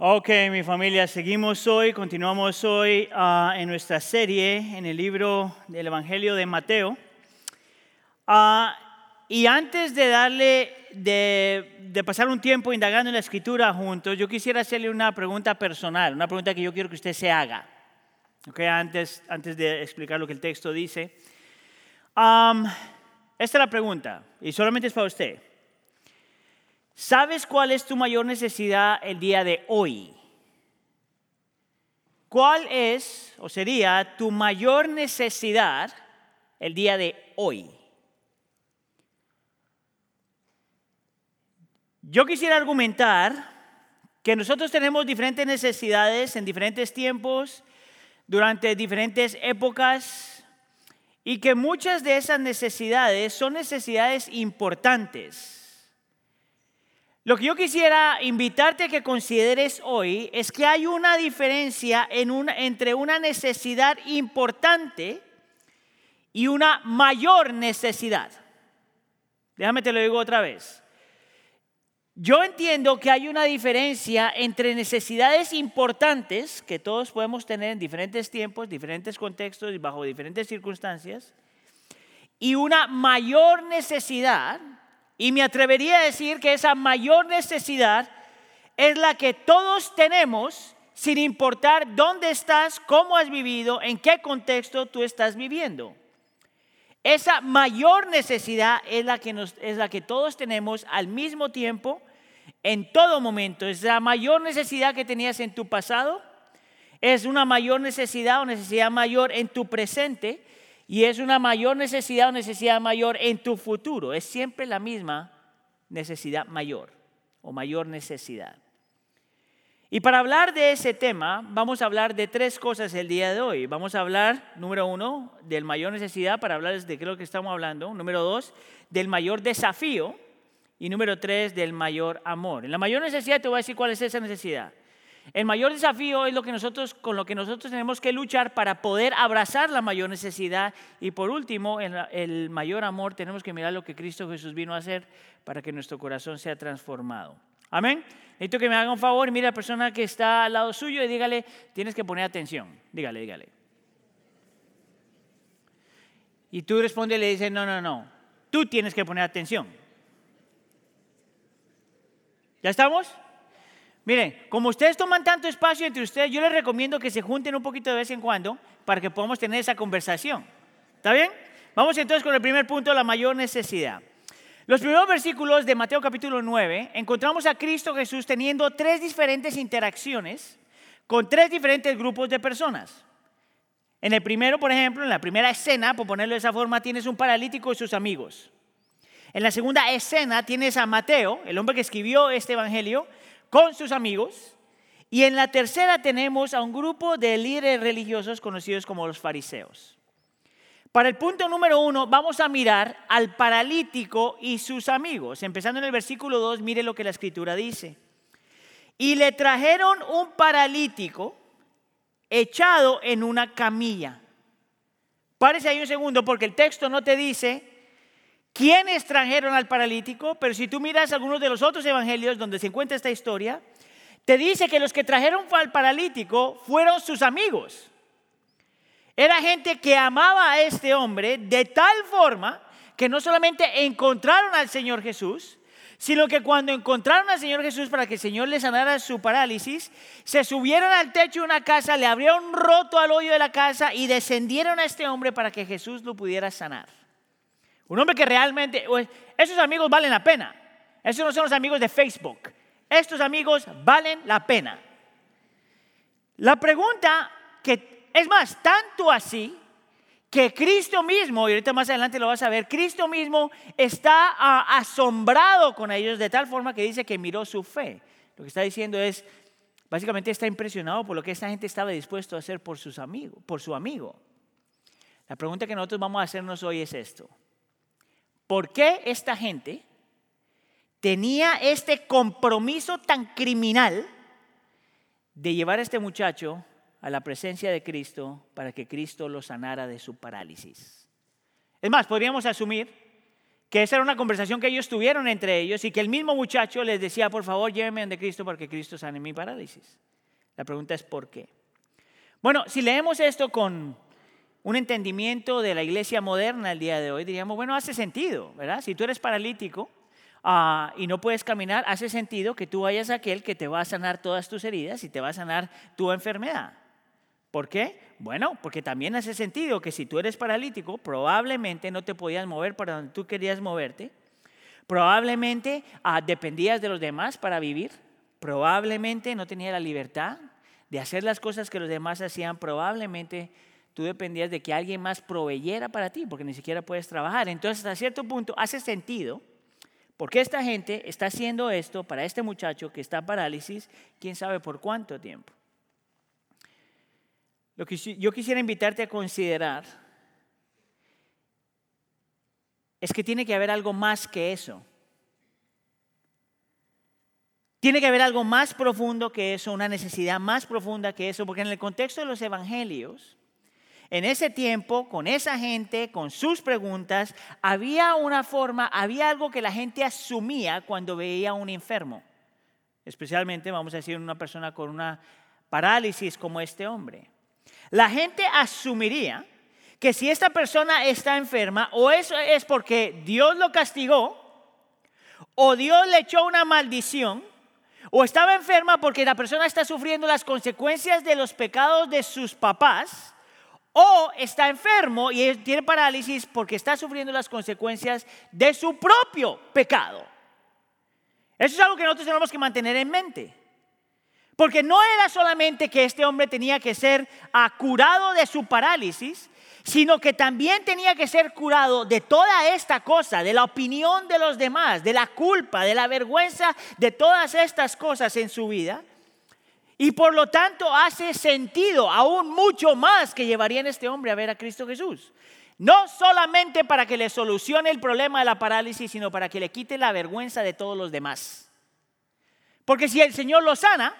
Ok, mi familia, seguimos hoy, continuamos hoy ah, en nuestra serie en el libro del Evangelio de Mateo. Ah, y antes de darle, de, de pasar un tiempo indagando en la escritura juntos, yo quisiera hacerle una pregunta personal, una pregunta que yo quiero que usted se haga. Ok, antes, antes de explicar lo que el texto dice. Am, esta es la pregunta, y solamente es para usted. ¿Sabes cuál es tu mayor necesidad el día de hoy? ¿Cuál es o sería tu mayor necesidad el día de hoy? Yo quisiera argumentar que nosotros tenemos diferentes necesidades en diferentes tiempos, durante diferentes épocas, y que muchas de esas necesidades son necesidades importantes. Lo que yo quisiera invitarte a que consideres hoy es que hay una diferencia en entre una necesidad importante y una mayor necesidad. Déjame te lo digo otra vez. Yo entiendo que hay una diferencia entre necesidades importantes que todos podemos tener en diferentes tiempos, diferentes contextos y bajo diferentes circunstancias, y una mayor necesidad y me atrevería a decir que esa mayor necesidad es la que todos tenemos sin importar dónde estás, cómo has vivido, en qué contexto tú estás viviendo. Esa mayor necesidad es la que, es la que todos tenemos al mismo tiempo, en todo momento. Es la mayor necesidad que tenías en tu pasado, es una mayor necesidad o necesidad mayor en tu presente y es una mayor necesidad o necesidad mayor en tu futuro. Es siempre la misma necesidad mayor o mayor necesidad. Y para hablar de ese tema, vamos a hablar de tres cosas el día de hoy. Vamos a hablar, número uno, del mayor necesidad, para hablar de qué es lo que estamos hablando. Número dos, del mayor desafío. Y número tres, del mayor amor. En la mayor necesidad te voy a decir cuál es esa necesidad. El mayor desafío es lo que nosotros, con lo que nosotros tenemos que luchar para poder abrazar la mayor necesidad. Y por último, el, el mayor amor, tenemos que mirar lo que Cristo Jesús vino a hacer para que nuestro corazón sea transformado. Amén. Necesito que me haga un favor, mira a la persona que está al lado suyo y dígale, tienes que poner atención. Dígale, dígale. Y tú responde y le dices, no, no, no, tú tienes que poner atención. ¿Ya estamos? Miren, como ustedes toman tanto espacio entre ustedes, yo les recomiendo que se junten un poquito de vez en cuando para que podamos tener esa conversación. ¿Está bien? Vamos entonces con el primer punto, la mayor necesidad. Los primeros versículos de Mateo capítulo 9 encontramos a Cristo Jesús teniendo tres diferentes interacciones con tres diferentes grupos de personas. En el primero, por ejemplo, en la primera escena, por ponerlo de esa forma, tienes un paralítico y sus amigos. En la segunda escena tienes a Mateo, el hombre que escribió este evangelio, con sus amigos. Y en la tercera tenemos a un grupo de líderes religiosos conocidos como los fariseos. Para el punto número uno, vamos a mirar al paralítico y sus amigos. Empezando en el versículo 2, mire lo que la escritura dice. Y le trajeron un paralítico echado en una camilla. Párese ahí un segundo porque el texto no te dice quiénes trajeron al paralítico, pero si tú miras algunos de los otros evangelios donde se encuentra esta historia, te dice que los que trajeron al paralítico fueron sus amigos. Era gente que amaba a este hombre de tal forma que no solamente encontraron al Señor Jesús, sino que cuando encontraron al Señor Jesús para que el Señor le sanara su parálisis, se subieron al techo de una casa, le abrieron roto al hoyo de la casa y descendieron a este hombre para que Jesús lo pudiera sanar. Un hombre que realmente, esos amigos valen la pena. Esos no son los amigos de Facebook. Estos amigos valen la pena. La pregunta que es más, tanto así que Cristo mismo, y ahorita más adelante lo vas a ver, Cristo mismo está ah, asombrado con ellos de tal forma que dice que miró su fe. Lo que está diciendo es, básicamente está impresionado por lo que esta gente estaba dispuesto a hacer por, sus amigos, por su amigo. La pregunta que nosotros vamos a hacernos hoy es esto. ¿Por qué esta gente tenía este compromiso tan criminal de llevar a este muchacho a la presencia de Cristo para que Cristo lo sanara de su parálisis? Es más, podríamos asumir que esa era una conversación que ellos tuvieron entre ellos y que el mismo muchacho les decía, por favor, llévenme ante Cristo porque Cristo sane mi parálisis. La pregunta es ¿por qué? Bueno, si leemos esto con un entendimiento de la iglesia moderna el día de hoy, diríamos, bueno, hace sentido, ¿verdad? Si tú eres paralítico ah, y no puedes caminar, hace sentido que tú vayas a aquel que te va a sanar todas tus heridas y te va a sanar tu enfermedad. ¿Por qué? Bueno, porque también hace sentido que si tú eres paralítico, probablemente no te podías mover para donde tú querías moverte, probablemente ah, dependías de los demás para vivir, probablemente no tenías la libertad de hacer las cosas que los demás hacían, probablemente tú dependías de que alguien más proveyera para ti, porque ni siquiera puedes trabajar. Entonces, a cierto punto, hace sentido, porque esta gente está haciendo esto para este muchacho que está parálisis, quién sabe por cuánto tiempo. Lo que yo quisiera invitarte a considerar es que tiene que haber algo más que eso. Tiene que haber algo más profundo que eso, una necesidad más profunda que eso, porque en el contexto de los evangelios, en ese tiempo, con esa gente, con sus preguntas, había una forma, había algo que la gente asumía cuando veía a un enfermo. Especialmente, vamos a decir, una persona con una parálisis como este hombre. La gente asumiría que si esta persona está enferma, o eso es porque Dios lo castigó, o Dios le echó una maldición, o estaba enferma porque la persona está sufriendo las consecuencias de los pecados de sus papás, o está enfermo y tiene parálisis porque está sufriendo las consecuencias de su propio pecado. Eso es algo que nosotros tenemos que mantener en mente. Porque no era solamente que este hombre tenía que ser curado de su parálisis, sino que también tenía que ser curado de toda esta cosa, de la opinión de los demás, de la culpa, de la vergüenza, de todas estas cosas en su vida. Y por lo tanto hace sentido aún mucho más que llevarían este hombre a ver a Cristo Jesús. No solamente para que le solucione el problema de la parálisis, sino para que le quite la vergüenza de todos los demás. Porque si el Señor lo sana,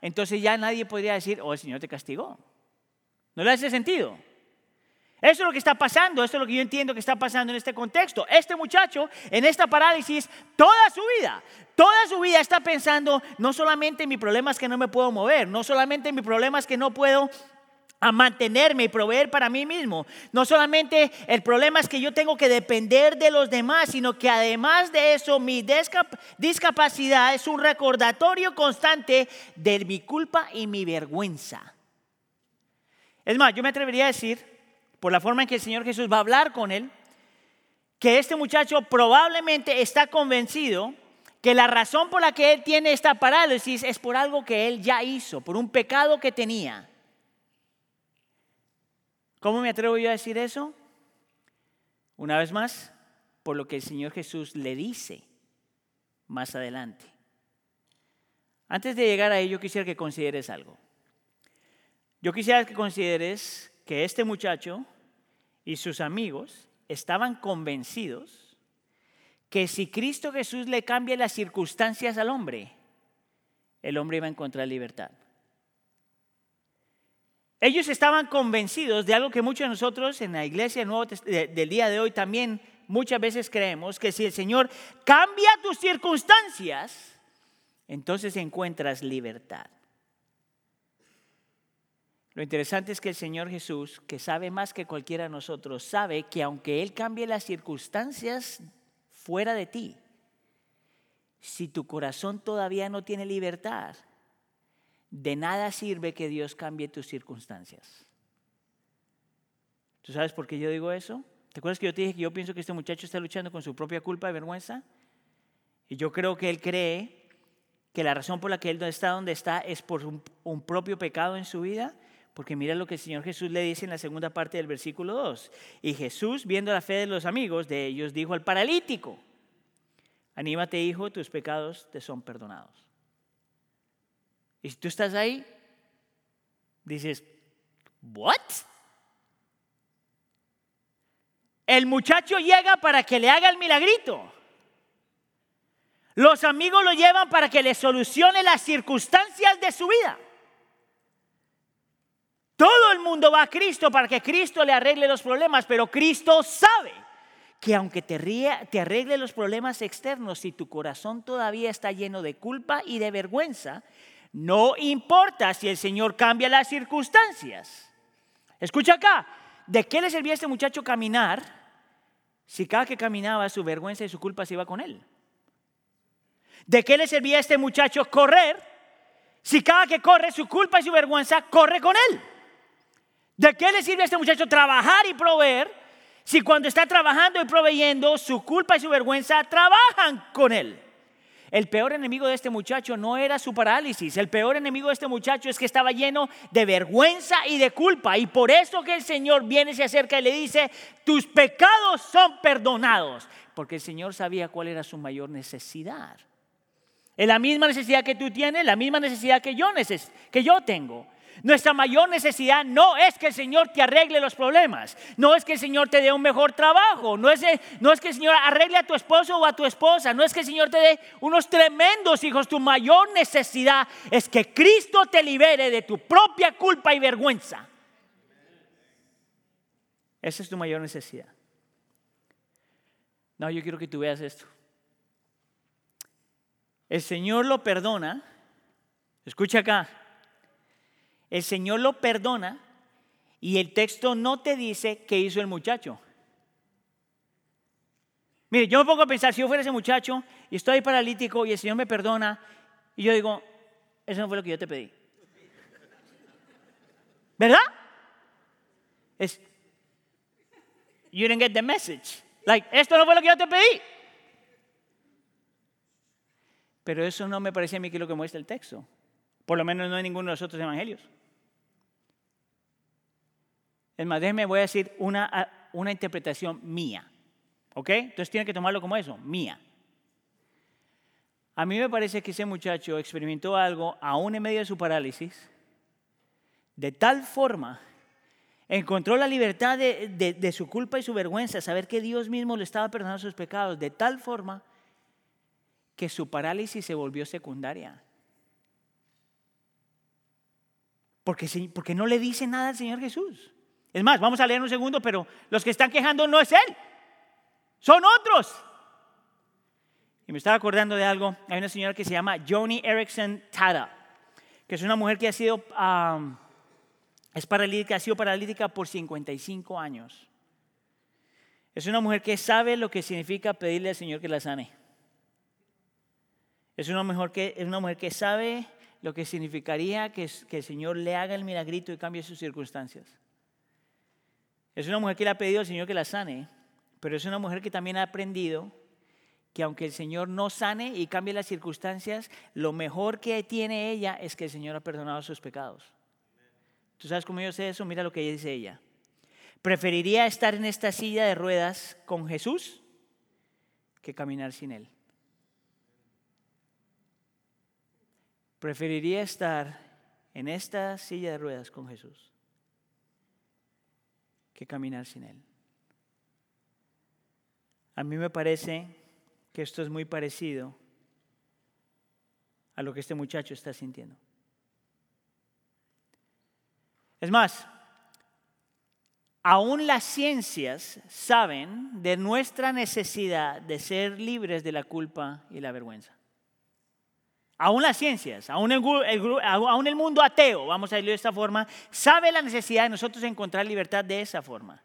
entonces ya nadie podría decir, oh, el Señor te castigó. No le hace sentido. Eso es lo que está pasando, eso es lo que yo entiendo que está pasando en este contexto. Este muchacho, en esta parálisis, toda su vida, toda su vida está pensando no solamente en mi problema es que no me puedo mover, no solamente en mi problema es que no puedo a mantenerme y proveer para mí mismo. No solamente el problema es que yo tengo que depender de los demás, sino que además de eso mi discapacidad es un recordatorio constante de mi culpa y mi vergüenza. Es más, yo me atrevería a decir, por la forma en que el Señor Jesús va a hablar con él, que este muchacho probablemente está convencido que la razón por la que él tiene esta parálisis es por algo que él ya hizo, por un pecado que tenía. ¿Cómo me atrevo yo a decir eso? Una vez más, por lo que el Señor Jesús le dice más adelante. Antes de llegar a ello, quisiera que consideres algo. Yo quisiera que consideres que este muchacho y sus amigos estaban convencidos que si Cristo Jesús le cambia las circunstancias al hombre, el hombre iba a encontrar libertad. Ellos estaban convencidos de algo que muchos de nosotros en la iglesia del día de hoy también muchas veces creemos, que si el Señor cambia tus circunstancias, entonces encuentras libertad. Lo interesante es que el Señor Jesús, que sabe más que cualquiera de nosotros, sabe que aunque Él cambie las circunstancias fuera de ti, si tu corazón todavía no tiene libertad, de nada sirve que Dios cambie tus circunstancias. ¿Tú sabes por qué yo digo eso? ¿Te acuerdas que yo te dije que yo pienso que este muchacho está luchando con su propia culpa y vergüenza? Y yo creo que él cree que la razón por la que él está donde está es por un, propio pecado en su vida. Porque mira lo que el Señor Jesús le dice en la segunda parte del versículo 2. Y Jesús, viendo la fe de los amigos de ellos, dijo al paralítico, anímate hijo, tus pecados te son perdonados. Y si tú estás ahí, dices, ¿what? El muchacho llega para que le haga el milagrito. Los amigos lo llevan para que le solucione las circunstancias de su vida. Todo el mundo va a Cristo para que Cristo le arregle los problemas, pero Cristo sabe que aunque te, te arregle los problemas externos, si tu corazón todavía está lleno de culpa y de vergüenza, no importa si el Señor cambia las circunstancias. Escucha acá, ¿de qué le servía a este muchacho caminar si cada que caminaba su vergüenza y su culpa se iba con él? ¿De qué le servía a este muchacho correr si cada que corre su culpa y su vergüenza corre con él? ¿De qué le sirve a este muchacho trabajar y proveer si cuando está trabajando y proveyendo su culpa y su vergüenza trabajan con él? El peor enemigo de este muchacho no era su parálisis, el peor enemigo de este muchacho es que estaba lleno de vergüenza y de culpa. Y por eso que el Señor viene, se acerca y le dice, tus pecados son perdonados, porque el Señor sabía cuál era su mayor necesidad. Es la misma necesidad que tú tienes, la misma necesidad que yo, que yo tengo. Nuestra mayor necesidad no es que el Señor te arregle los problemas, no es que el Señor te dé un mejor trabajo, no es, no es que el Señor arregle a tu esposo o a tu esposa, no es que el Señor te dé unos tremendos hijos. Tu mayor necesidad es que Cristo te libere de tu propia culpa y vergüenza. Esa es tu mayor necesidad. No, yo quiero que tú veas esto. El Señor lo perdona. Escucha acá. El Señor lo perdona y el texto no te dice qué hizo el muchacho. Mire, yo me pongo a pensar, si yo fuera ese muchacho y estoy paralítico y el Señor me perdona, y yo digo, eso no fue lo que yo te pedí. ¿Verdad? Es, you didn't get the message. Like, esto no fue lo que yo te pedí. Pero eso no me parece a mí que es lo que muestra el texto. Por lo menos no en ninguno de los otros evangelios. Es más, déjeme, voy a decir una, una interpretación mía. ¿Ok? Entonces tiene que tomarlo como eso, mía. A mí me parece que ese muchacho experimentó algo, aún en medio de su parálisis, de tal forma, encontró la libertad de, de, su culpa y su vergüenza, saber que Dios mismo le estaba perdonando sus pecados, de tal forma que su parálisis se volvió secundaria. Porque, porque no le dice nada al Señor Jesús. Es más, vamos a leer un segundo, pero los que están quejando no es Él, son otros. Y me estaba acordando de algo. Hay una señora que se llama Joni Erickson Tada, que es una mujer que ha sido, es paralítica, ha sido paralítica por 55 años. Es una mujer que sabe lo que significa pedirle al Señor que la sane. Es una mujer que, es una mujer que sabe lo que significaría que, que el Señor le haga el milagrito y cambie sus circunstancias. Es una mujer que le ha pedido al Señor que la sane, pero es una mujer que también ha aprendido que aunque el Señor no sane y cambie las circunstancias, lo mejor que tiene ella es que el Señor ha perdonado sus pecados. ¿Tú sabes cómo yo sé eso? Mira lo que dice ella. Preferiría estar en esta silla de ruedas con Jesús que caminar sin Él. Preferiría estar en esta silla de ruedas con Jesús que caminar sin Él. A mí me parece que esto es muy parecido a lo que este muchacho está sintiendo. Es más, aún las ciencias saben de nuestra necesidad de ser libres de la culpa y la vergüenza. Aún las ciencias, aún el, mundo ateo, vamos a decirlo de esta forma, sabe la necesidad de nosotros encontrar libertad de esa forma.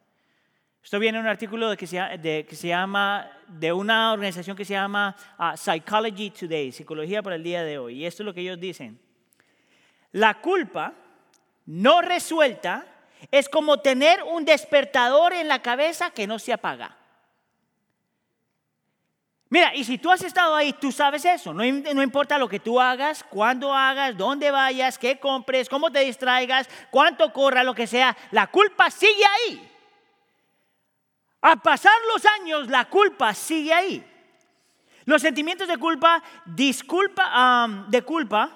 Esto viene en un artículo de que, se, de, que se llama, de una organización que se llama ah, Psychology Today, Psicología para el día de hoy. Y esto es lo que ellos dicen. La culpa no resuelta es como tener un despertador en la cabeza que no se apaga. Mira, y si tú has estado ahí, tú sabes eso. No, importa lo que tú hagas, cuándo hagas, dónde vayas, qué compres, cómo te distraigas, cuánto corra, lo que sea, la culpa sigue ahí. A pasar los años, la culpa sigue ahí. Los sentimientos de culpa, disculpa, de culpa,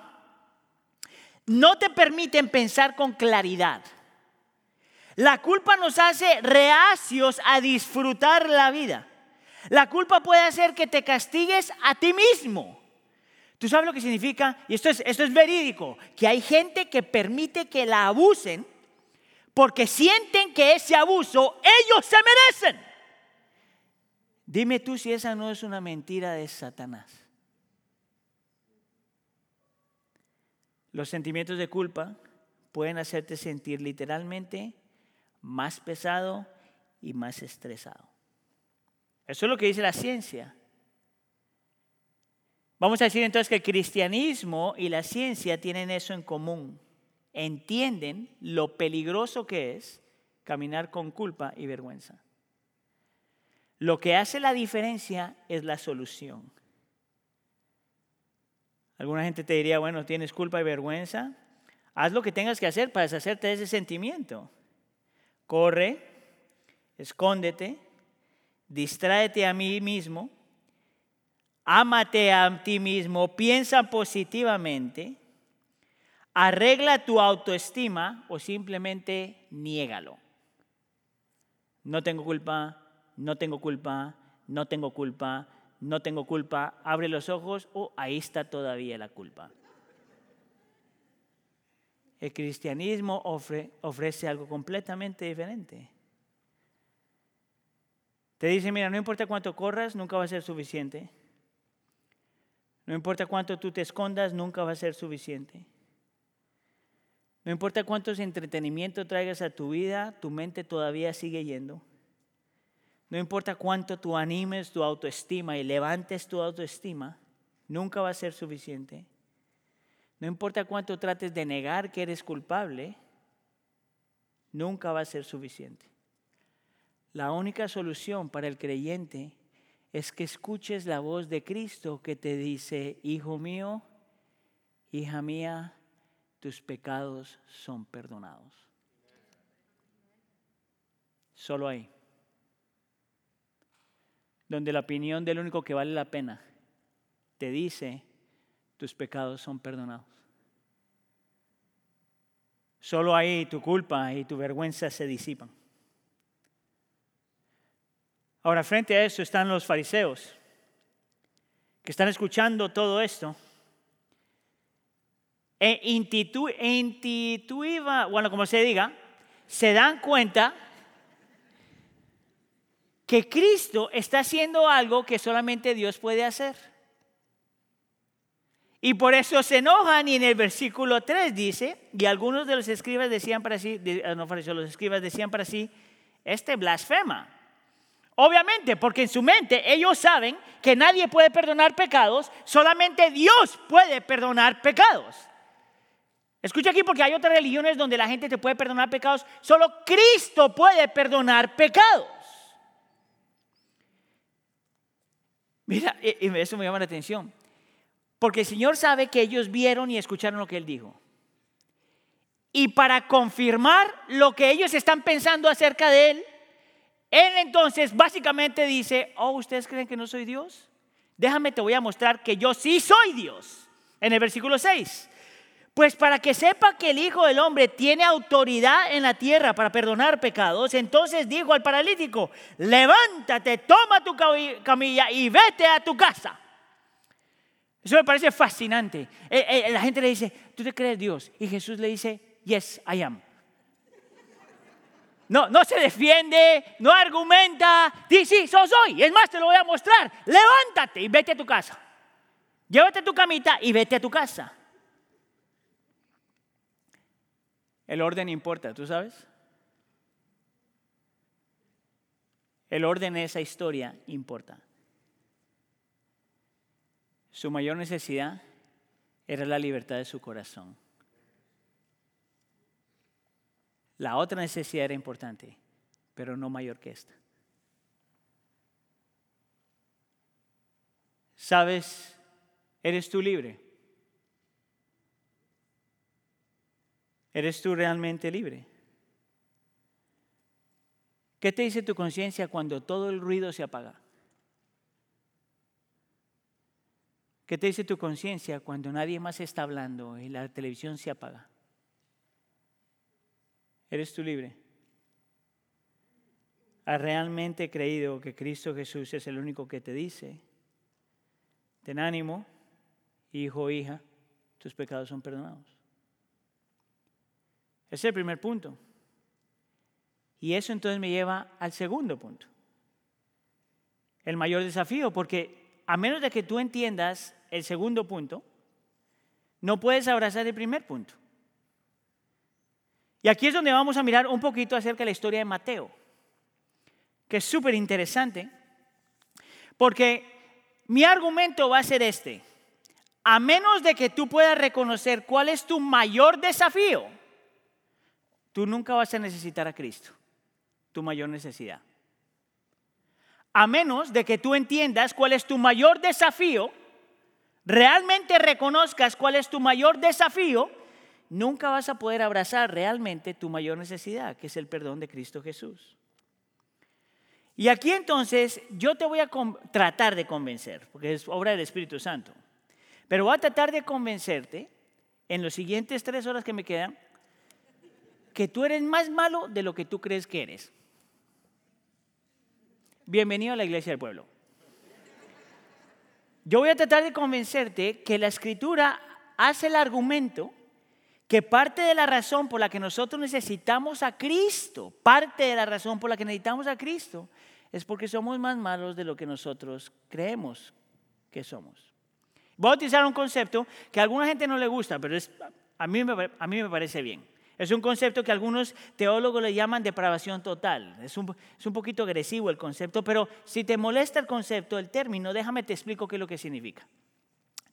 no te permiten pensar con claridad. La culpa nos hace reacios a disfrutar la vida. La culpa puede hacer que te castigues a ti mismo. ¿Tú sabes lo que significa? Y esto es, esto es verídico, que hay gente que permite que la abusen porque sienten que ese abuso ellos se merecen. Dime tú si esa no es una mentira de Satanás. Los sentimientos de culpa pueden hacerte sentir literalmente más pesado y más estresado. Eso es lo que dice la ciencia. Vamos a decir entonces que el cristianismo y la ciencia tienen eso en común. Entienden lo peligroso que es caminar con culpa y vergüenza. Lo que hace la diferencia es la solución. Alguna gente te diría, bueno, tienes culpa y vergüenza, haz lo que tengas que hacer para deshacerte de ese sentimiento. Corre, escóndete, distráete a mí mismo, ámate a ti mismo, piensa positivamente, arregla tu autoestima o simplemente niégalo. No tengo culpa, no tengo culpa, no tengo culpa, no tengo culpa, abre los ojos, o oh, ahí está todavía la culpa. El cristianismo ofrece algo completamente diferente. Te dice, mira, no importa cuánto corras, nunca va a ser suficiente. No importa cuánto tú te escondas, nunca va a ser suficiente. No importa cuántos entretenimiento traigas a tu vida, tu mente todavía sigue yendo. No importa cuánto tú animes tu autoestima y levantes tu autoestima, nunca va a ser suficiente. No importa cuánto trates de negar que eres culpable, nunca va a ser suficiente. La única solución para el creyente es que escuches la voz de Cristo que te dice, hijo mío, hija mía, tus pecados son perdonados. Solo ahí donde la opinión del único que vale la pena te dice, tus pecados son perdonados. Solo ahí tu culpa y tu vergüenza se disipan. Ahora, frente a eso están los fariseos, que están escuchando todo esto. E intuitiva, bueno, como se diga, se dan cuenta que Cristo está haciendo algo que solamente Dios puede hacer. Y por eso se enojan y en el versículo 3 dice, y algunos de los escribas decían para sí, ah, no los escribas decían para sí, este blasfema. Obviamente, porque en su mente ellos saben que nadie puede perdonar pecados, solamente Dios puede perdonar pecados. Escucha aquí porque hay otras religiones donde la gente te puede perdonar pecados, solo Cristo puede perdonar pecados. Mira, eso me llama la atención. Porque el Señor sabe que ellos vieron y escucharon lo que Él dijo. Y para confirmar lo que ellos están pensando acerca de Él, Él entonces básicamente dice, oh, ¿ustedes creen que no soy Dios? Déjame, te voy a mostrar que yo sí soy Dios. En el versículo 6. Pues para que sepa que el Hijo del Hombre tiene autoridad en la tierra para perdonar pecados, entonces dijo al paralítico, levántate, toma tu camilla y vete a tu casa. Eso me parece fascinante. Eh, eh, la gente le dice, ¿tú te crees Dios? Y Jesús le dice, yes, I am. No, no se defiende, no argumenta, dice, sí, soy, soy. Es más, te lo voy a mostrar. Levántate y vete a tu casa. Llévate tu camita y vete a tu casa. El orden importa, ¿tú sabes? El orden de esa historia importa. Su mayor necesidad era la libertad de su corazón. La otra necesidad era importante, pero no mayor que esta. ¿Sabes? ¿Eres tú libre? ¿Eres tú realmente libre? ¿Qué te dice tu conciencia cuando todo el ruido se apaga? ¿Qué te dice tu conciencia cuando nadie más está hablando y la televisión se apaga? ¿Eres tú libre? ¿Has realmente creído que Cristo Jesús es el único que te dice? Ten ánimo, hijo o hija, tus pecados son perdonados. Ese es el primer punto. Y eso entonces me lleva al segundo punto. el mayor desafío, porque a menos de que tú entiendas el segundo punto, no puedes abrazar el primer punto. Y aquí es donde vamos a mirar un poquito acerca de la historia de Mateo, que es súper interesante, porque mi argumento va a ser este. A menos de que tú puedas reconocer cuál es tu mayor desafío, tú nunca vas a necesitar a Cristo, tu mayor necesidad. A menos de que tú entiendas cuál es tu mayor desafío, realmente reconozcas cuál es tu mayor desafío, nunca vas a poder abrazar realmente tu mayor necesidad, que es el perdón de Cristo Jesús. Y aquí entonces yo te voy a tratar de convencer, porque es obra del Espíritu Santo, pero voy a tratar de convencerte en los siguientes tres horas que me quedan que tú eres más malo de lo que tú crees que eres. Bienvenido a la iglesia del pueblo. Yo voy a tratar de convencerte que la escritura hace el argumento que parte de la razón por la que nosotros necesitamos a Cristo, parte de la razón por la que necesitamos a Cristo, es porque somos más malos de lo que nosotros creemos que somos. Voy a utilizar un concepto que a alguna gente no le gusta, pero a, mí me, a mí me parece bien. Es un concepto que algunos teólogos le llaman depravación total. Es un, es un, poquito agresivo el concepto, pero si te molesta el concepto, el término, déjame te explico qué es lo que significa.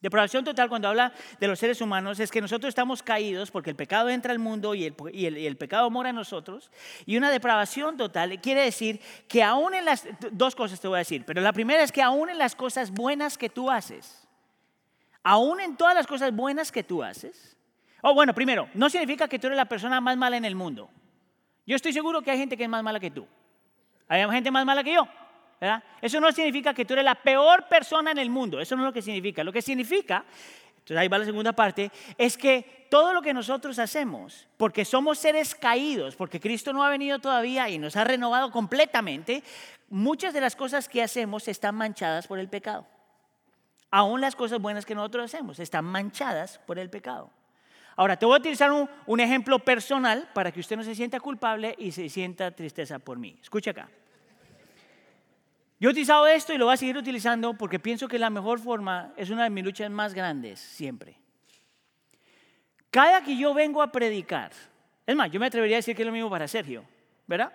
Depravación total, cuando habla de los seres humanos, es que nosotros estamos caídos porque el pecado entra al mundo y el, pecado mora en nosotros. Y una depravación total quiere decir que aún en las, dos cosas te voy a decir, pero la primera es que aún en las cosas buenas que tú haces, aún en todas las cosas buenas que tú haces, oh, bueno, primero, no significa que tú eres la persona más mala en el mundo. Yo estoy seguro que hay gente que es más mala que tú. Hay gente más mala que yo. Eso no significa que tú eres la peor persona en el mundo, eso no es lo que significa. Lo que significa, entonces ahí va la segunda parte, es que todo lo que nosotros hacemos, porque somos seres caídos, porque Cristo no ha venido todavía y nos ha renovado completamente, muchas de las cosas que hacemos están manchadas por el pecado. Aún las cosas buenas que nosotros hacemos están manchadas por el pecado. Ahora, te voy a utilizar un, un ejemplo personal para que usted no se sienta culpable y se sienta tristeza por mí. Escucha acá. Yo he utilizado esto y lo voy a seguir utilizando porque pienso que la mejor forma es una de mis luchas más grandes siempre. Cada que yo vengo a predicar, es más, yo me atrevería a decir que es lo mismo para Sergio, ¿verdad?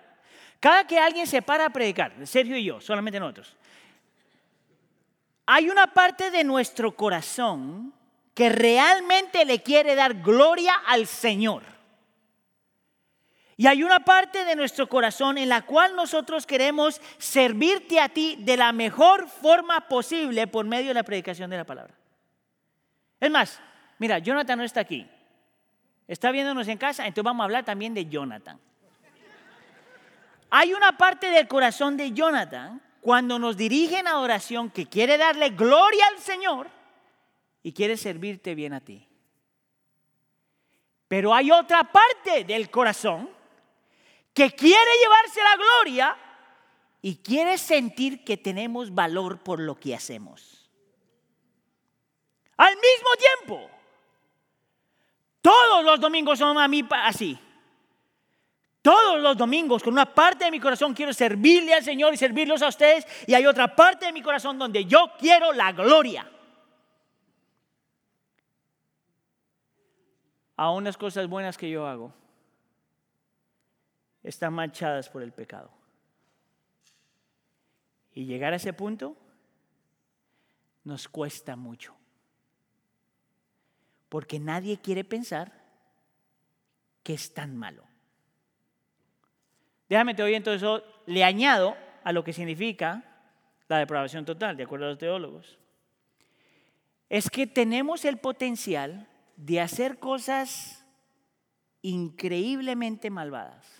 Cada que alguien se para a predicar, Sergio y yo, solamente nosotros, hay una parte de nuestro corazón que realmente le quiere dar gloria al Señor. Y hay una parte de nuestro corazón en la cual nosotros queremos servirte a ti de la mejor forma posible por medio de la predicación de la palabra. Es más, mira, Jonathan no está aquí. Está viéndonos en casa, entonces vamos a hablar también de Jonathan. Hay una parte del corazón de Jonathan cuando nos dirige en adoración que quiere darle gloria al Señor y quiere servirte bien a ti. Pero hay otra parte del corazón que quiere llevarse la gloria y quiere sentir que tenemos valor por lo que hacemos. Al mismo tiempo, todos los domingos son a mí así. Todos los domingos, con una parte de mi corazón, quiero servirle al Señor y servirlos a ustedes. Y hay otra parte de mi corazón donde yo quiero la gloria. Aún las cosas buenas que yo hago están manchadas por el pecado. Y llegar a ese punto nos cuesta mucho. Porque nadie quiere pensar que es tan malo. Déjame te oír entonces, le añado a lo que significa la depravación total, de acuerdo a los teólogos. Es que tenemos el potencial de hacer cosas increíblemente malvadas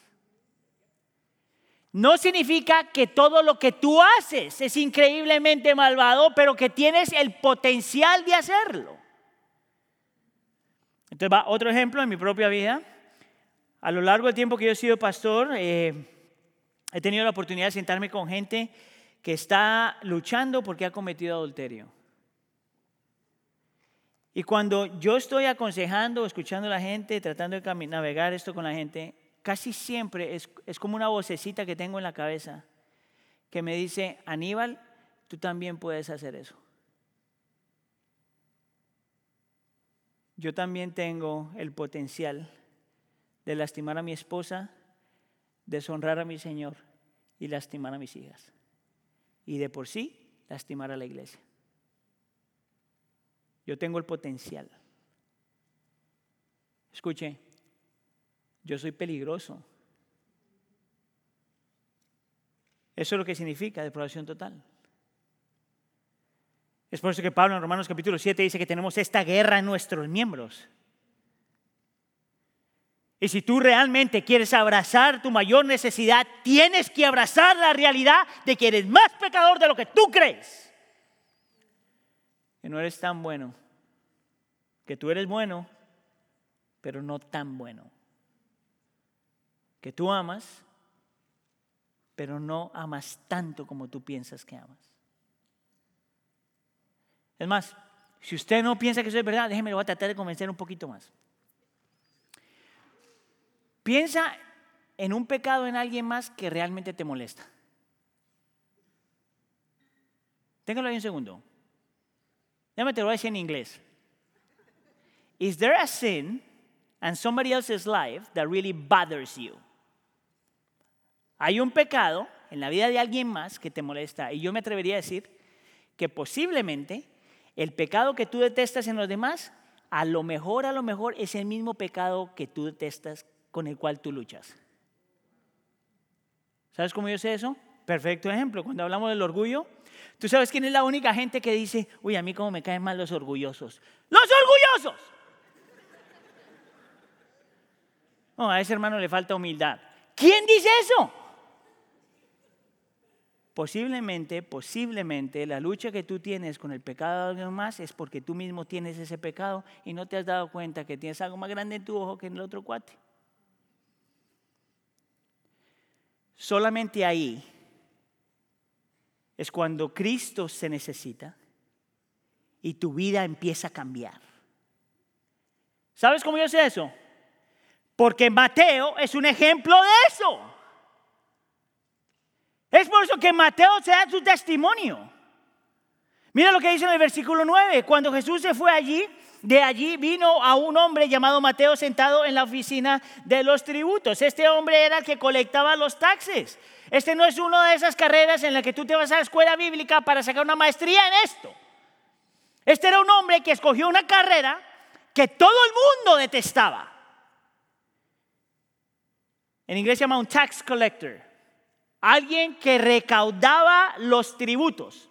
no significa que todo lo que tú haces es increíblemente malvado, pero que tienes el potencial de hacerlo. Entonces, va otro ejemplo en mi propia vida. A lo largo del tiempo que yo he sido pastor, eh, he tenido la oportunidad de sentarme con gente que está luchando porque ha cometido adulterio. Y cuando yo estoy aconsejando, escuchando a la gente, tratando de navegar esto con la gente, casi siempre es, como una vocecita que tengo en la cabeza que me dice, Aníbal, tú también puedes hacer eso. Yo también tengo el potencial de lastimar a mi esposa, deshonrar a mi Señor y lastimar a mis hijas. Y de por sí, lastimar a la iglesia. Yo tengo el potencial. Escuche, yo soy peligroso. Eso es lo que significa depravación total. Es por eso que Pablo en Romanos capítulo 7 dice que tenemos esta guerra en nuestros miembros. Y si tú realmente quieres abrazar tu mayor necesidad, tienes que abrazar la realidad de que eres más pecador de lo que tú crees. Que no eres tan bueno. Que tú eres bueno, pero no tan bueno. Que tú amas, pero no amas tanto como tú piensas que amas. Es más, si usted no piensa que eso es verdad, déjeme, lo voy a tratar de convencer un poquito más. Piensa en un pecado en alguien más que realmente te molesta. Téngalo ahí un segundo. Déjame te lo voy a decir en inglés. Is there a sin in somebody else's life that really bothers you? Hay un pecado en la vida de alguien más que te molesta. Y yo me atrevería a decir que posiblemente el pecado que tú detestas en los demás, a lo mejor, a lo mejor es el mismo pecado que tú detestas con el cual tú luchas. ¿Sabes cómo yo sé eso? Perfecto ejemplo, cuando hablamos del orgullo, ¿tú sabes quién es la única gente que dice, uy, a mí cómo me caen mal los orgullosos? ¡Los orgullosos! No, a ese hermano le falta humildad. ¿Quién dice eso? Posiblemente, posiblemente la lucha que tú tienes con el pecado de alguien más es porque tú mismo tienes ese pecado y no te has dado cuenta que tienes algo más grande en tu ojo que en el otro cuate. Solamente ahí es cuando Cristo se necesita y tu vida empieza a cambiar. ¿Sabes cómo yo sé eso? Porque Mateo es un ejemplo de eso. Es por eso que Mateo se da su testimonio. Mira lo que dice en el versículo 9. Cuando Jesús se fue allí, de allí vino a un hombre llamado Mateo sentado en la oficina de los tributos. Este hombre era el que colectaba los taxes. Este no es una de esas carreras en las que tú te vas a la escuela bíblica para sacar una maestría en esto. Este era un hombre que escogió una carrera que todo el mundo detestaba. En inglés se llama un tax collector alguien que recaudaba los tributos.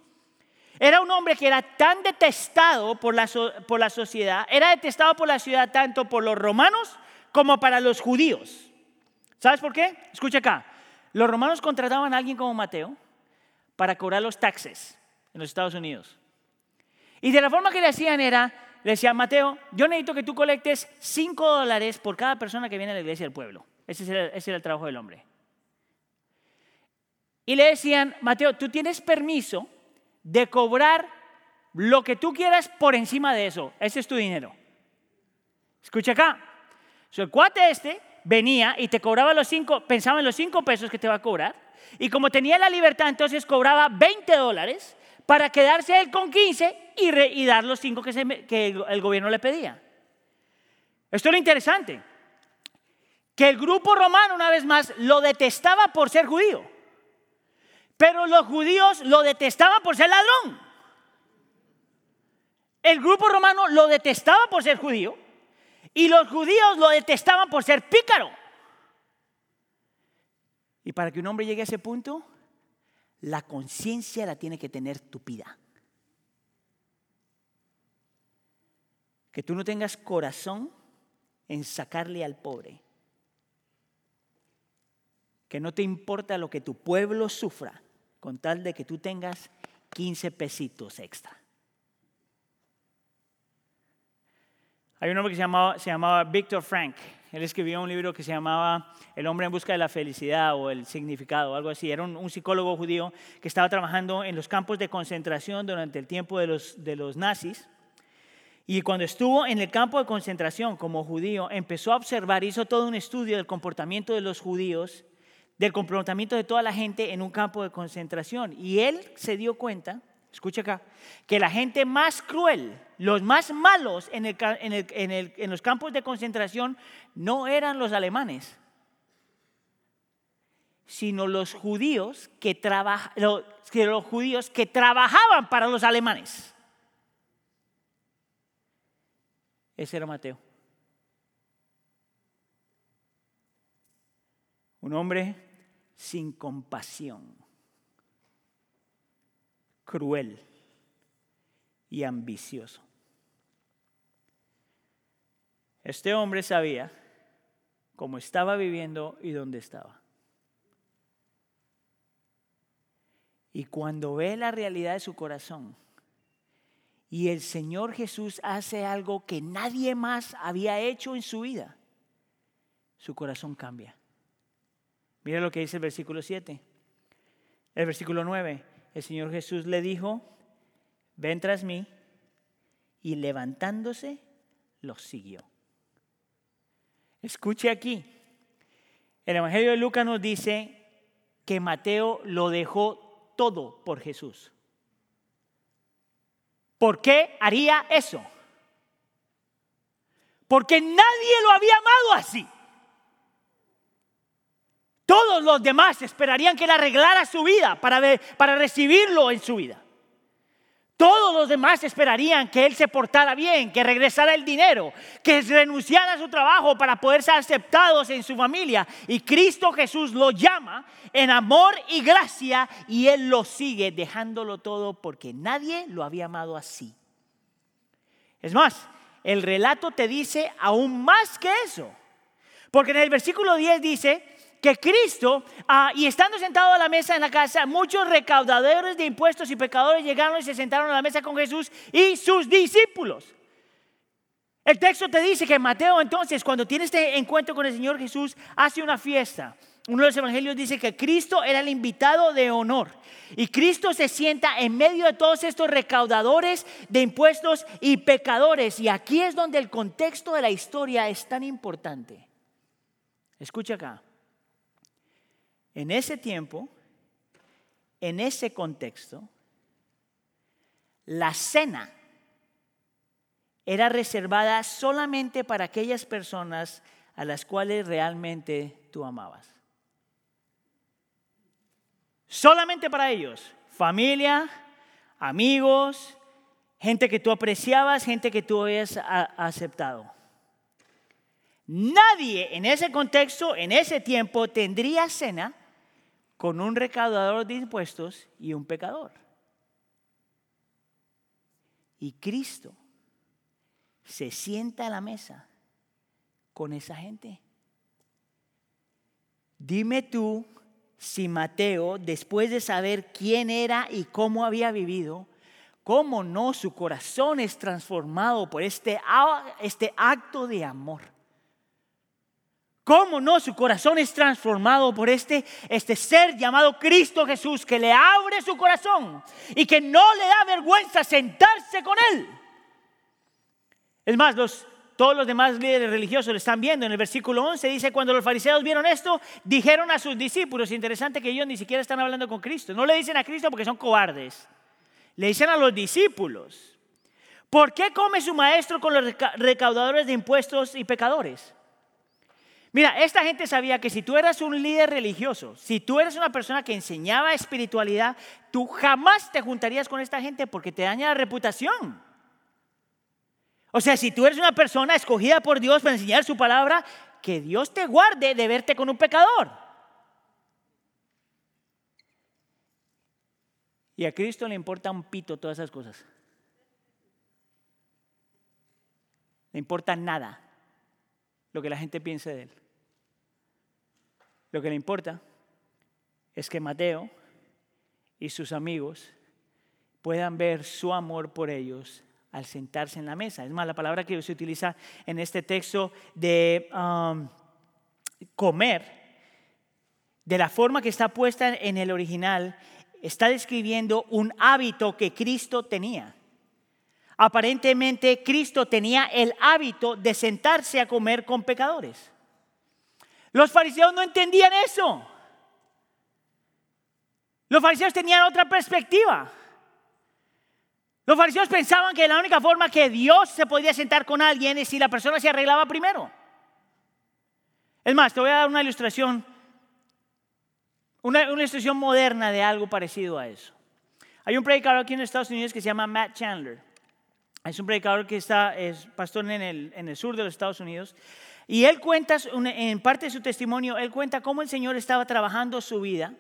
Era un hombre que era tan detestado por la, por la sociedad, era detestado por la ciudad tanto por los romanos como para los judíos. ¿Sabes por qué? Escucha acá. Los romanos contrataban a alguien como Mateo para cobrar los taxes en los Estados Unidos. Y de la forma que le hacían era, le decían, Mateo, yo necesito que tú colectes 5 dólares por cada persona que viene a la iglesia del pueblo. ese era el trabajo del hombre. Y le decían, Mateo, tú tienes permiso de cobrar lo que tú quieras por encima de eso. Ese es tu dinero. Escucha acá. el cuate este venía y te cobraba los cinco, pensaba en los cinco pesos que te va a cobrar. Y como tenía la libertad, entonces cobraba 20 dólares para quedarse él con 15 y, dar los cinco que, el gobierno le pedía. Esto es interesante. Que el grupo romano, una vez más, lo detestaba por ser judío. Pero los judíos lo detestaban por ser ladrón. El grupo romano lo detestaba por ser judío y los judíos lo detestaban por ser pícaro. Y para que un hombre llegue a ese punto, la conciencia la tiene que tener tupida. Que tú no tengas corazón en sacarle al pobre. Que no te importa lo que tu pueblo sufra con tal de que tú tengas 15 pesitos extra. Hay un hombre que se llamaba, se Victor Frank. Él escribió un libro que se llamaba El hombre en busca de la felicidad o el significado, algo así. Era un, psicólogo judío que estaba trabajando en los campos de concentración durante el tiempo de los nazis. Y cuando estuvo en el campo de concentración como judío, empezó a observar, hizo todo un estudio del comportamiento de los judíos del comportamiento de toda la gente en un campo de concentración. Y él se dio cuenta escucha acá, que la gente más cruel, los más malos en, los campos de concentración no eran los alemanes, sino los judíos que, los, los judíos que trabajaban para los alemanes. Ese era Mateo. Un hombre sin compasión, cruel y ambicioso. Este hombre sabía cómo estaba viviendo y dónde estaba. Y cuando ve la realidad de su corazón y el Señor Jesús hace algo que nadie más había hecho en su vida, su corazón cambia. Mira lo que dice el versículo 7. El versículo 9. El Señor Jesús le dijo, ven tras mí, y levantándose, los siguió. Escuche aquí. El Evangelio de Lucas nos dice que Mateo lo dejó todo por Jesús. ¿Por qué haría eso? Porque nadie lo había amado así. Todos los demás esperarían que él arreglara su vida para, para recibirlo en su vida. Todos los demás esperarían que él se portara bien, que regresara el dinero, que renunciara a su trabajo para poder ser aceptados en su familia. Y Cristo Jesús lo llama en amor y gracia y él lo sigue dejándolo todo porque nadie lo había amado así. Es más, el relato te dice aún más que eso. Porque en el versículo 10 dice, que Cristo, ah, y estando sentado a la mesa en la casa, muchos recaudadores de impuestos y pecadores llegaron y se sentaron a la mesa con Jesús y sus discípulos. El texto te dice que Mateo entonces, cuando tiene este encuentro con el Señor Jesús, hace una fiesta. Uno de los evangelios dice que Cristo era el invitado de honor. Y Cristo se sienta en medio de todos estos recaudadores de impuestos y pecadores. Y aquí es donde el contexto de la historia es tan importante. Escucha acá. En ese tiempo, en ese contexto, la cena era reservada solamente para aquellas personas a las cuales realmente tú amabas. Solamente para ellos, familia, amigos, gente que tú apreciabas, gente que tú habías aceptado. Nadie en ese contexto, en ese tiempo, tendría cena con un recaudador de impuestos y un pecador. Y Cristo se sienta a la mesa con esa gente. Dime tú si Mateo, después de saber quién era y cómo había vivido, cómo no su corazón es transformado por este, este acto de amor. ¿Cómo no? Su corazón es transformado por este, este ser llamado Cristo Jesús que le abre su corazón y que no le da vergüenza sentarse con él. Es más, los, todos los demás líderes religiosos lo están viendo. En el versículo 11 dice, cuando los fariseos vieron esto, dijeron a sus discípulos, interesante que ellos ni siquiera están hablando con Cristo. No le dicen a Cristo porque son cobardes. Le dicen a los discípulos, ¿por qué come su maestro con los recaudadores de impuestos y pecadores? Mira, esta gente sabía que si tú eras un líder religioso, si tú eres una persona que enseñaba espiritualidad, tú jamás te juntarías con esta gente porque te daña la reputación. O sea, si tú eres una persona escogida por Dios para enseñar su palabra, que Dios te guarde de verte con un pecador. Y a Cristo le importa un pito todas esas cosas. Le importa nada lo que la gente piense de él. Lo que le importa es que Mateo y sus amigos puedan ver su amor por ellos al sentarse en la mesa. Es más, la palabra que se utiliza en este texto de um, comer, de la forma que está puesta en el original, está describiendo un hábito que Cristo tenía. Aparentemente Cristo tenía el hábito de sentarse a comer con pecadores. Los fariseos no entendían eso. Los fariseos tenían otra perspectiva. Los fariseos pensaban que la única forma que Dios se podía sentar con alguien es si la persona se arreglaba primero. Es más, te voy a dar una ilustración, una, ilustración moderna de algo parecido a eso. Hay un predicador aquí en Estados Unidos que se llama Matt Chandler. Es un predicador que está, es pastor en el, en el sur de los Estados Unidos. Y él cuenta, en parte de su testimonio, él cuenta cómo el Señor estaba trabajando su vida.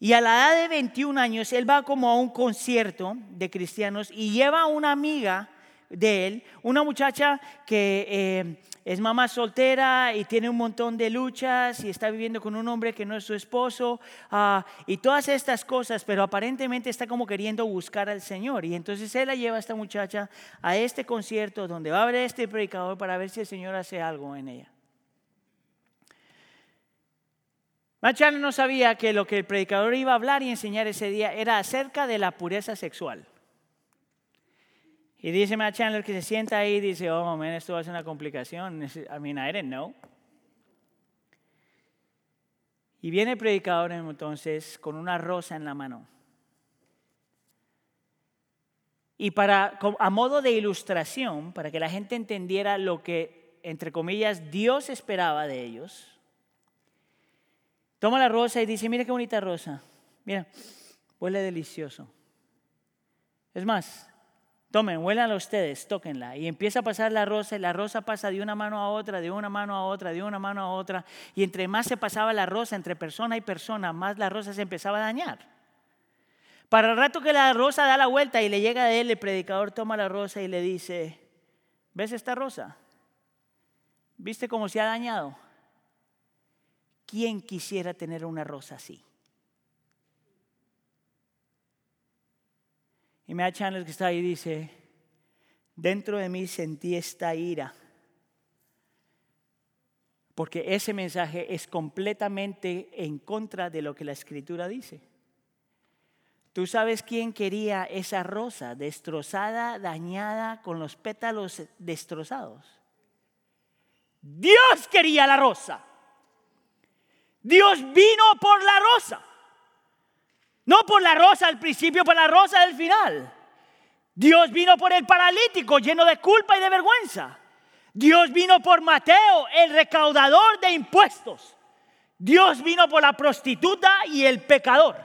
Y a la edad de 21 años, él va como a un concierto de cristianos y lleva a una amiga de él, una muchacha que eh, es mamá soltera y tiene un montón de luchas y está viviendo con un hombre que no es su esposo ah, y todas estas cosas, pero aparentemente está como queriendo buscar al Señor. Y entonces él la lleva a esta muchacha a este concierto donde va a a este predicador para ver si el Señor hace algo en ella. Machane no sabía que lo que el predicador iba a hablar y enseñar ese día era acerca de la pureza sexual. Y dice Matt Chandler que se sienta ahí y dice, oh, man, esto va a ser una complicación. I mean, I didn't know. Y viene el predicador entonces con una rosa en la mano. Y para, a modo de ilustración, para que la gente entendiera lo que, entre comillas, Dios esperaba de ellos, toma la rosa y dice, mira qué bonita rosa. Mira, huele delicioso. Es más, Tomen, huélanla ustedes, tóquenla. Y empieza a pasar la rosa y la rosa pasa de una mano a otra, de una mano a otra, de una mano a otra. Y entre más se pasaba la rosa entre persona y persona, más la rosa se empezaba a dañar. Para el rato que la rosa da la vuelta y le llega a él, el predicador toma la rosa y le dice, ¿ves esta rosa? ¿Viste cómo se ha dañado? ¿Quién quisiera tener una rosa así? Y Matt Chandler que está ahí dice, dentro de mí sentí esta ira, porque ese mensaje es completamente en contra de lo que la escritura dice. ¿Tú sabes quién quería esa rosa destrozada, dañada, con los pétalos destrozados? Dios quería la rosa. Dios vino por la rosa. No por la rosa al principio, por la rosa del final. Dios vino por el paralítico lleno de culpa y de vergüenza. Dios vino por Mateo, el recaudador de impuestos. Dios vino por la prostituta y el pecador.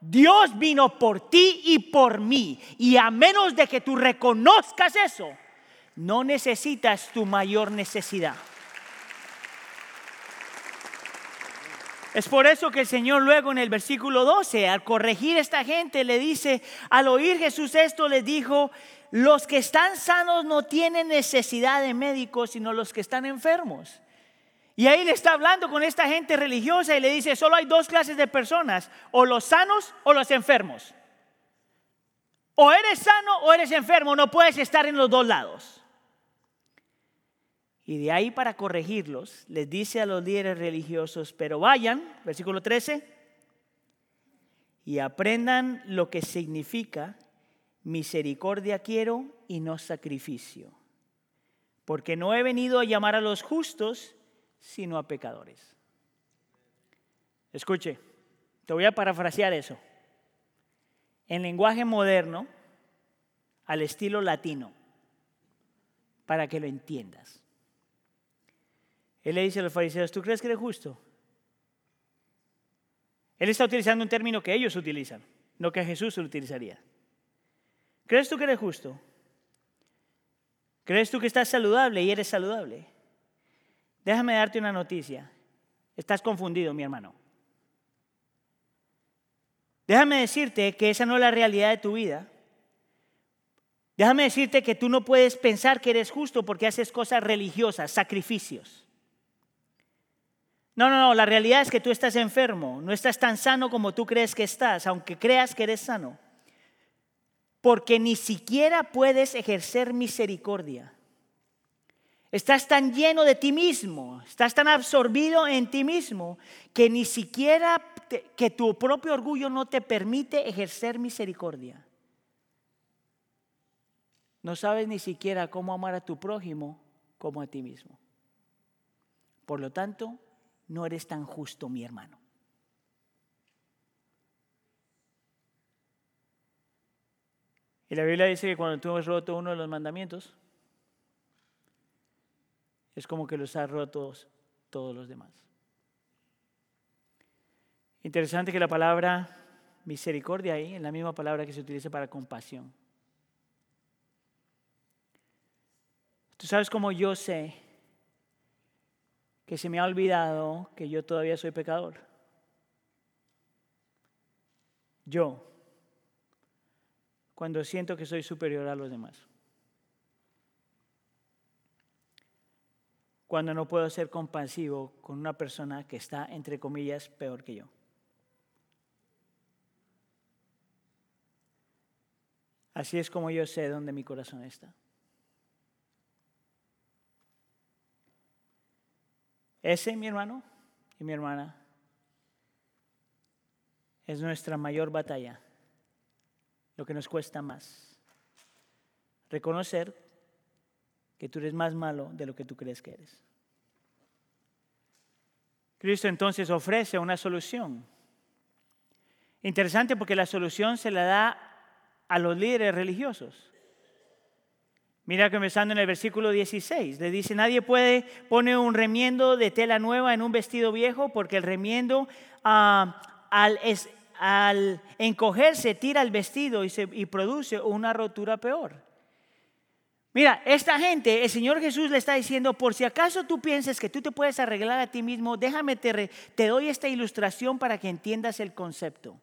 Dios vino por ti y por mí. Y a menos de que tú reconozcas eso, no necesitas tu mayor necesidad. Es por eso que el Señor luego en el versículo 12, al corregir a esta gente, le dice, al oír Jesús esto, le dijo, los que están sanos no tienen necesidad de médicos, sino los que están enfermos. Y ahí le está hablando con esta gente religiosa y le dice, solo hay dos clases de personas, o los sanos o los enfermos. O eres sano o eres enfermo, no puedes estar en los dos lados. Y de ahí para corregirlos, les dice a los líderes religiosos, pero vayan, versículo 13, y aprendan lo que significa misericordia quiero y no sacrificio, porque no he venido a llamar a los justos, sino a pecadores. Escuche, te voy a parafrasear eso. En lenguaje moderno, al estilo latino, para que lo entiendas. Él le dice a los fariseos, ¿tú crees que eres justo? Él está utilizando un término que ellos utilizan, no que Jesús lo utilizaría. ¿Crees tú que eres justo? ¿Crees tú que estás saludable y eres saludable? Déjame darte una noticia. Estás confundido, mi hermano. Déjame decirte que esa no es la realidad de tu vida. Déjame decirte que tú no puedes pensar que eres justo porque haces cosas religiosas, sacrificios. No, no, no, la realidad es que tú estás enfermo, no estás tan sano como tú crees que estás, aunque creas que eres sano. Porque ni siquiera puedes ejercer misericordia. Estás tan lleno de ti mismo, estás tan absorbido en ti mismo, que ni siquiera que tu propio orgullo no te permite ejercer misericordia. No sabes ni siquiera cómo amar a tu prójimo como a ti mismo. Por lo tanto, no eres tan justo, mi hermano. Y la Biblia dice que cuando tú has roto uno de los mandamientos, es como que los has roto todos los demás. Interesante que la palabra misericordia ahí es la misma palabra que se utiliza para compasión. Tú sabes cómo yo sé que se me ha olvidado que yo todavía soy pecador. Yo, cuando siento que soy superior a los demás. Cuando no puedo ser compasivo con una persona que está, entre comillas, peor que yo. Así es como yo sé dónde mi corazón está. Ese, mi hermano y mi hermana, es nuestra mayor batalla, lo que nos cuesta más. Reconocer que tú eres más malo de lo que tú crees que eres. Cristo entonces ofrece una solución. Interesante porque la solución se la da a los líderes religiosos. Mira que empezando en el versículo 16, le dice, nadie puede poner un remiendo de tela nueva en un vestido viejo porque el remiendo ah, al, al, encogerse tira el vestido y, se, y produce una rotura peor. Mira, esta gente, el Señor Jesús le está diciendo, por si acaso tú pienses que tú te puedes arreglar a ti mismo, déjame, te, te doy esta ilustración para que entiendas el concepto.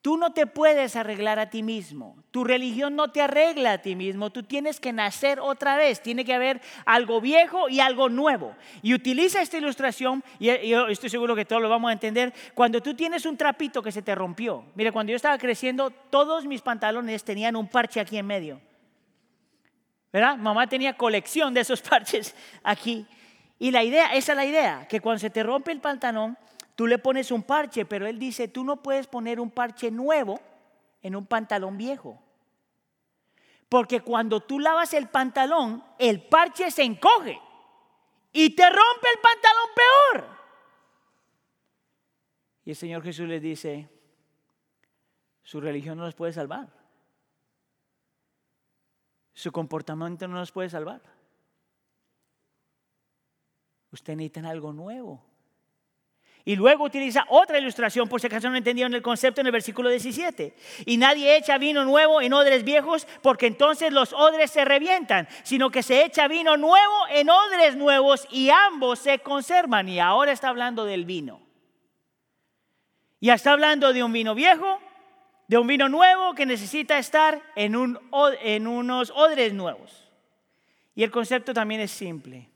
Tú no te puedes arreglar a ti mismo. Tu religión no te arregla a ti mismo. Tú tienes que nacer otra vez. Tiene que haber algo viejo y algo nuevo. Y utiliza esta ilustración, y yo estoy seguro que todos lo vamos a entender, cuando tú tienes un trapito que se te rompió. Mira, cuando yo estaba creciendo, todos mis pantalones tenían un parche aquí en medio. ¿Verdad? Mamá tenía colección de esos parches aquí. Y la idea, esa es la idea, que cuando se te rompe el pantalón, Tú le pones un parche, pero él dice, tú no puedes poner un parche nuevo en un pantalón viejo. Porque cuando tú lavas el pantalón, el parche se encoge y te rompe el pantalón peor. Y el Señor Jesús les dice, su religión no los puede salvar. Su comportamiento no los puede salvar. Usted necesita algo nuevo. Y luego utiliza otra ilustración, por si acaso no entendieron el concepto en el versículo 17. Y nadie echa vino nuevo en odres viejos, porque entonces los odres se revientan, sino que se echa vino nuevo en odres nuevos y ambos se conservan. Y ahora está hablando del vino. Ya está hablando de un vino viejo, de un vino nuevo que necesita estar en, en unos odres nuevos. Y el concepto también es simple.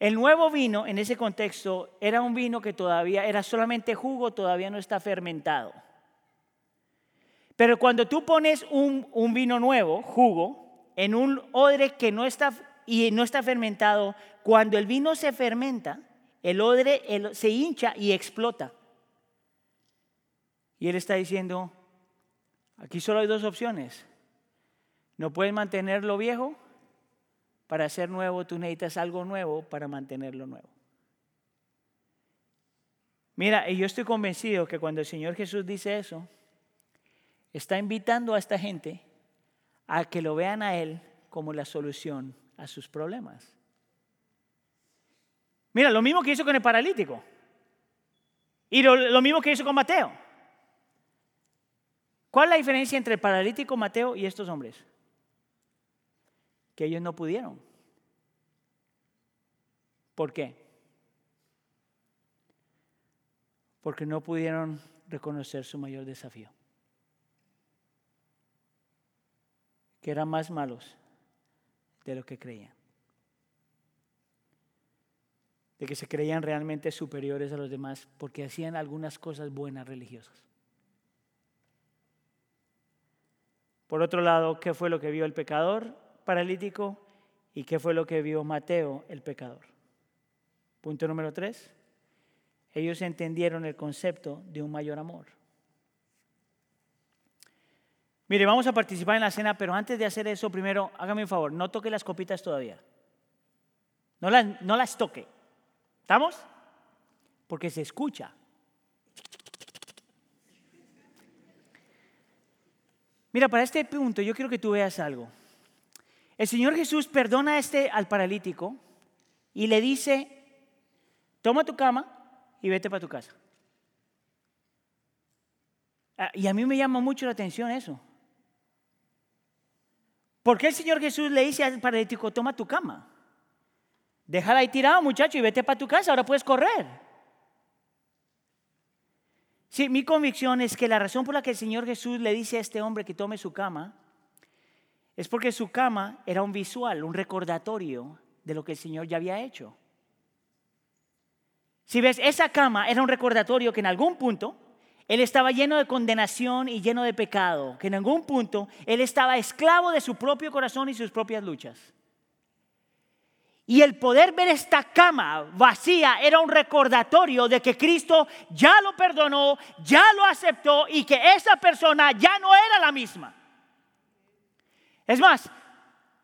El nuevo vino en ese contexto era un vino que todavía era solamente jugo, todavía no está fermentado. Pero cuando tú pones un, vino nuevo, jugo, en un odre que no está y no está fermentado, cuando el vino se fermenta, el odre se hincha y explota. Y él está diciendo, aquí solo hay dos opciones. No puedes mantenerlo viejo para ser nuevo, tú necesitas algo nuevo para mantenerlo nuevo. Mira, y yo estoy convencido que cuando el Señor Jesús dice eso, está invitando a esta gente a que lo vean a Él como la solución a sus problemas. Mira, lo mismo que hizo con el paralítico. Y lo, lo, mismo que hizo con Mateo. ¿Cuál es la diferencia entre el paralítico Mateo y estos hombres? Que ellos no pudieron. ¿Por qué? Porque no pudieron reconocer su mayor desafío. Que eran más malos de lo que creían. De que se creían realmente superiores a los demás porque hacían algunas cosas buenas religiosas. Por otro lado, ¿qué fue lo que vio el pecador? Paralítico y qué fue lo que vio Mateo, el pecador. Punto número tres. Ellos entendieron el concepto de un mayor amor. Mire, vamos a participar en la cena, pero antes de hacer eso, primero, hágame un favor, no toque las copitas todavía. No las, no las toque. ¿Estamos? Porque se escucha. Mira, para este punto yo quiero que tú veas algo. El Señor Jesús perdona a este al paralítico y le dice, toma tu cama y vete para tu casa. Ah, y a mí me llama mucho la atención eso. ¿Por qué el Señor Jesús le dice al paralítico, toma tu cama? Déjala ahí tirado, muchacho, y vete para tu casa, ahora puedes correr. Sí, mi convicción es que la razón por la que el Señor Jesús le dice a este hombre que tome su cama es porque su cama era un visual, un recordatorio de lo que el Señor ya había hecho. Si ves, esa cama era un recordatorio que en algún punto él estaba lleno de condenación y lleno de pecado, que en algún punto él estaba esclavo de su propio corazón y sus propias luchas. Y el poder ver esta cama vacía era un recordatorio de que Cristo ya lo perdonó, ya lo aceptó y que esa persona ya no era la misma. Es más,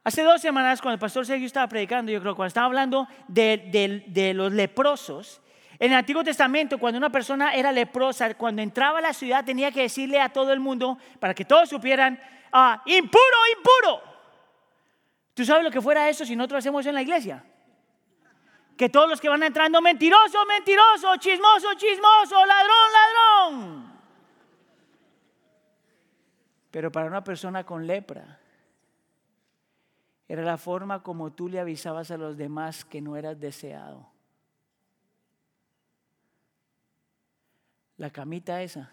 hace dos semanas cuando el pastor Sergio estaba predicando, yo creo, cuando estaba hablando de, los leprosos, en el Antiguo Testamento, cuando una persona era leprosa, cuando entraba a la ciudad tenía que decirle a todo el mundo, para que todos supieran, ah, impuro, impuro. ¿Tú sabes lo que fuera eso si nosotros hacemos en la iglesia? Que todos los que van entrando, mentiroso, mentiroso, chismoso, chismoso, ladrón, ladrón. Pero para una persona con lepra, era la forma como tú le avisabas a los demás que no eras deseado. la camita esa,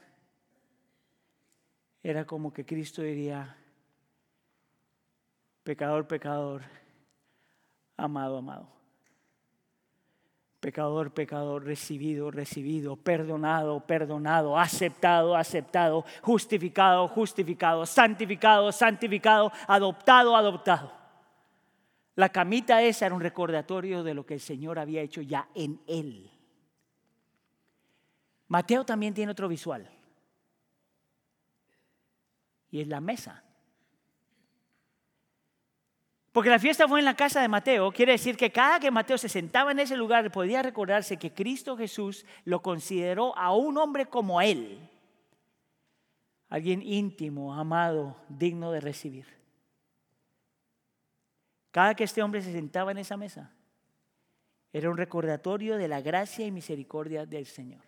era como que Cristo diría, pecador, pecador, amado, amado. Pecador, pecador, recibido, recibido, perdonado, perdonado, aceptado, aceptado, justificado, justificado, santificado, santificado, adoptado, adoptado. La camita esa era un recordatorio de lo que el Señor había hecho ya en él. Mateo también tiene otro visual. Y es la mesa. Porque la fiesta fue en la casa de Mateo, quiere decir que cada que Mateo se sentaba en ese lugar podía recordarse que Cristo Jesús lo consideró a un hombre como él, alguien íntimo, amado, digno de recibir. Cada que este hombre se sentaba en esa mesa, era un recordatorio de la gracia y misericordia del Señor.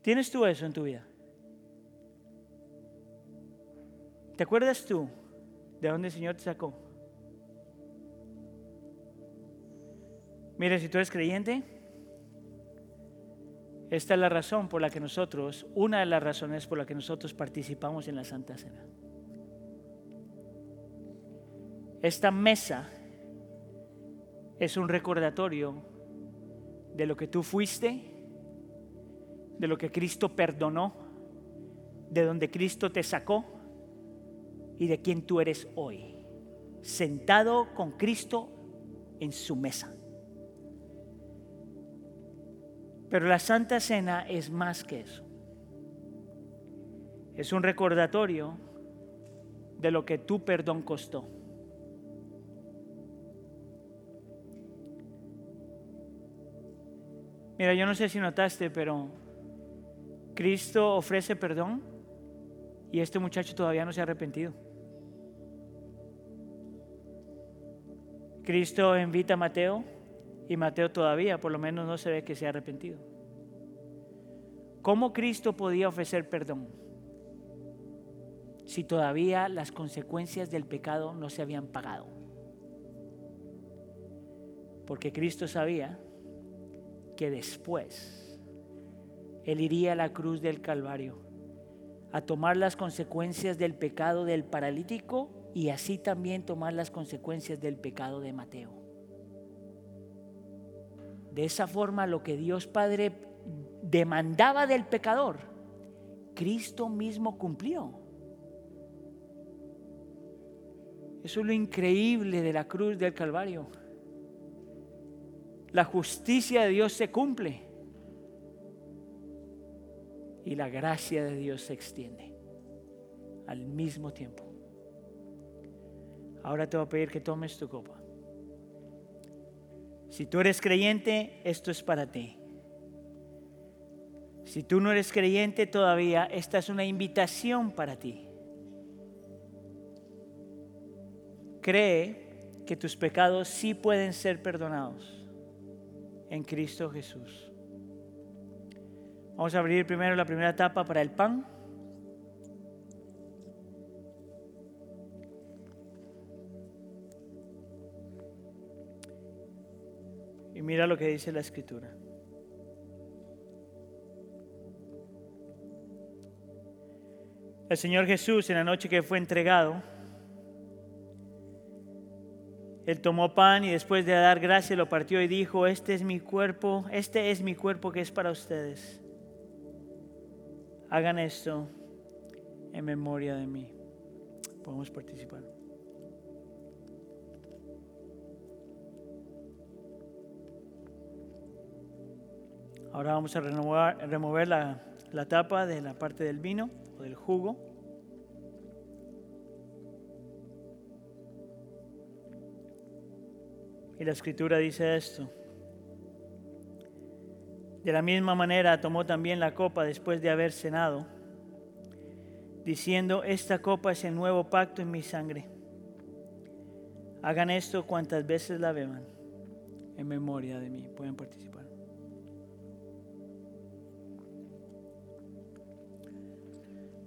¿Tienes tú eso en tu vida? ¿Te acuerdas tú de dónde el Señor te sacó? Mire, si tú eres creyente, esta es la razón por la que nosotros, una de las razones por la que nosotros participamos en la Santa Cena. Esta mesa es un recordatorio de lo que tú fuiste de lo que Cristo perdonó, de donde Cristo te sacó y de quien tú eres hoy, sentado con Cristo en su mesa. Pero la Santa Cena es más que eso. Es un recordatorio de lo que tu perdón costó. Mira, yo no sé si notaste, pero Cristo ofrece perdón y este muchacho todavía no se ha arrepentido. Cristo invita a Mateo y Mateo todavía por lo menos no se ve que se ha arrepentido. ¿Cómo Cristo podía ofrecer perdón si todavía las consecuencias del pecado no se habían pagado? Porque Cristo sabía que después él iría a la cruz del Calvario a tomar las consecuencias del pecado del paralítico y así también tomar las consecuencias del pecado de Mateo. De esa forma lo que Dios Padre demandaba del pecador, Cristo mismo cumplió. Eso es lo increíble de la cruz del Calvario. La justicia de Dios se cumple y la gracia de Dios se extiende al mismo tiempo. Ahora te voy a pedir que tomes tu copa. Si tú eres creyente, esto es para ti. Si tú no eres creyente todavía, esta es una invitación para ti. Cree que tus pecados sí pueden ser perdonados en Cristo Jesús. Vamos a abrir primero la primera etapa para el pan. Y mira lo que dice la escritura. El Señor Jesús en la noche que fue entregado, Él tomó pan y después de dar gracias lo partió y dijo, este es mi cuerpo, este es mi cuerpo que es para ustedes. Hagan esto en memoria de mí. Podemos participar. Ahora vamos a remover la, la tapa de la parte del vino o del jugo. La escritura dice esto. De la misma manera tomó también la copa después de haber cenado, diciendo, esta copa es el nuevo pacto en mi sangre. Hagan esto cuantas veces la beban en memoria de mí. Pueden participar.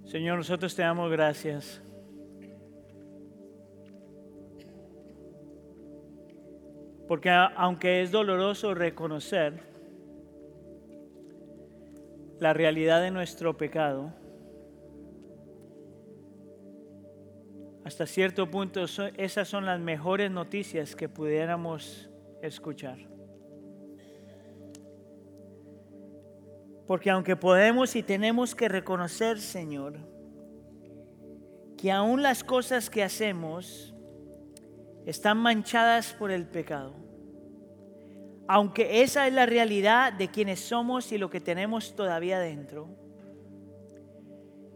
Señor, nosotros te damos gracias. Porque aunque es doloroso reconocer la realidad de nuestro pecado, hasta cierto punto esas son las mejores noticias que pudiéramos escuchar. Porque aunque podemos y tenemos que reconocer, Señor, que aún las cosas que hacemos están manchadas por el pecado, aunque esa es la realidad de quienes somos y lo que tenemos todavía dentro,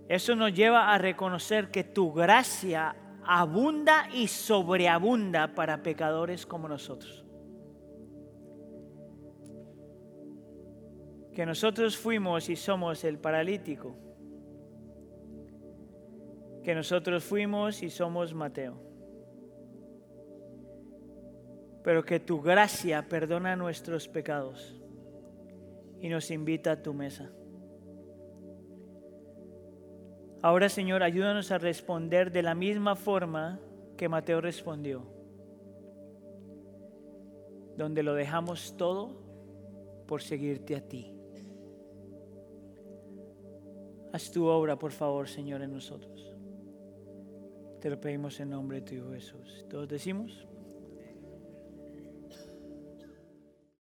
eso nos lleva a reconocer que tu gracia abunda y sobreabunda para pecadores como nosotros. que nosotros fuimos y somos el paralítico, que nosotros fuimos y somos Mateo, pero que tu gracia perdona nuestros pecados y nos invita a tu mesa. Ahora, Señor, ayúdanos a responder de la misma forma que Mateo respondió, donde lo dejamos todo por seguirte a ti. Haz tu obra, por favor, Señor, en nosotros. Te lo pedimos en nombre de tu Hijo Jesús. Todos decimos.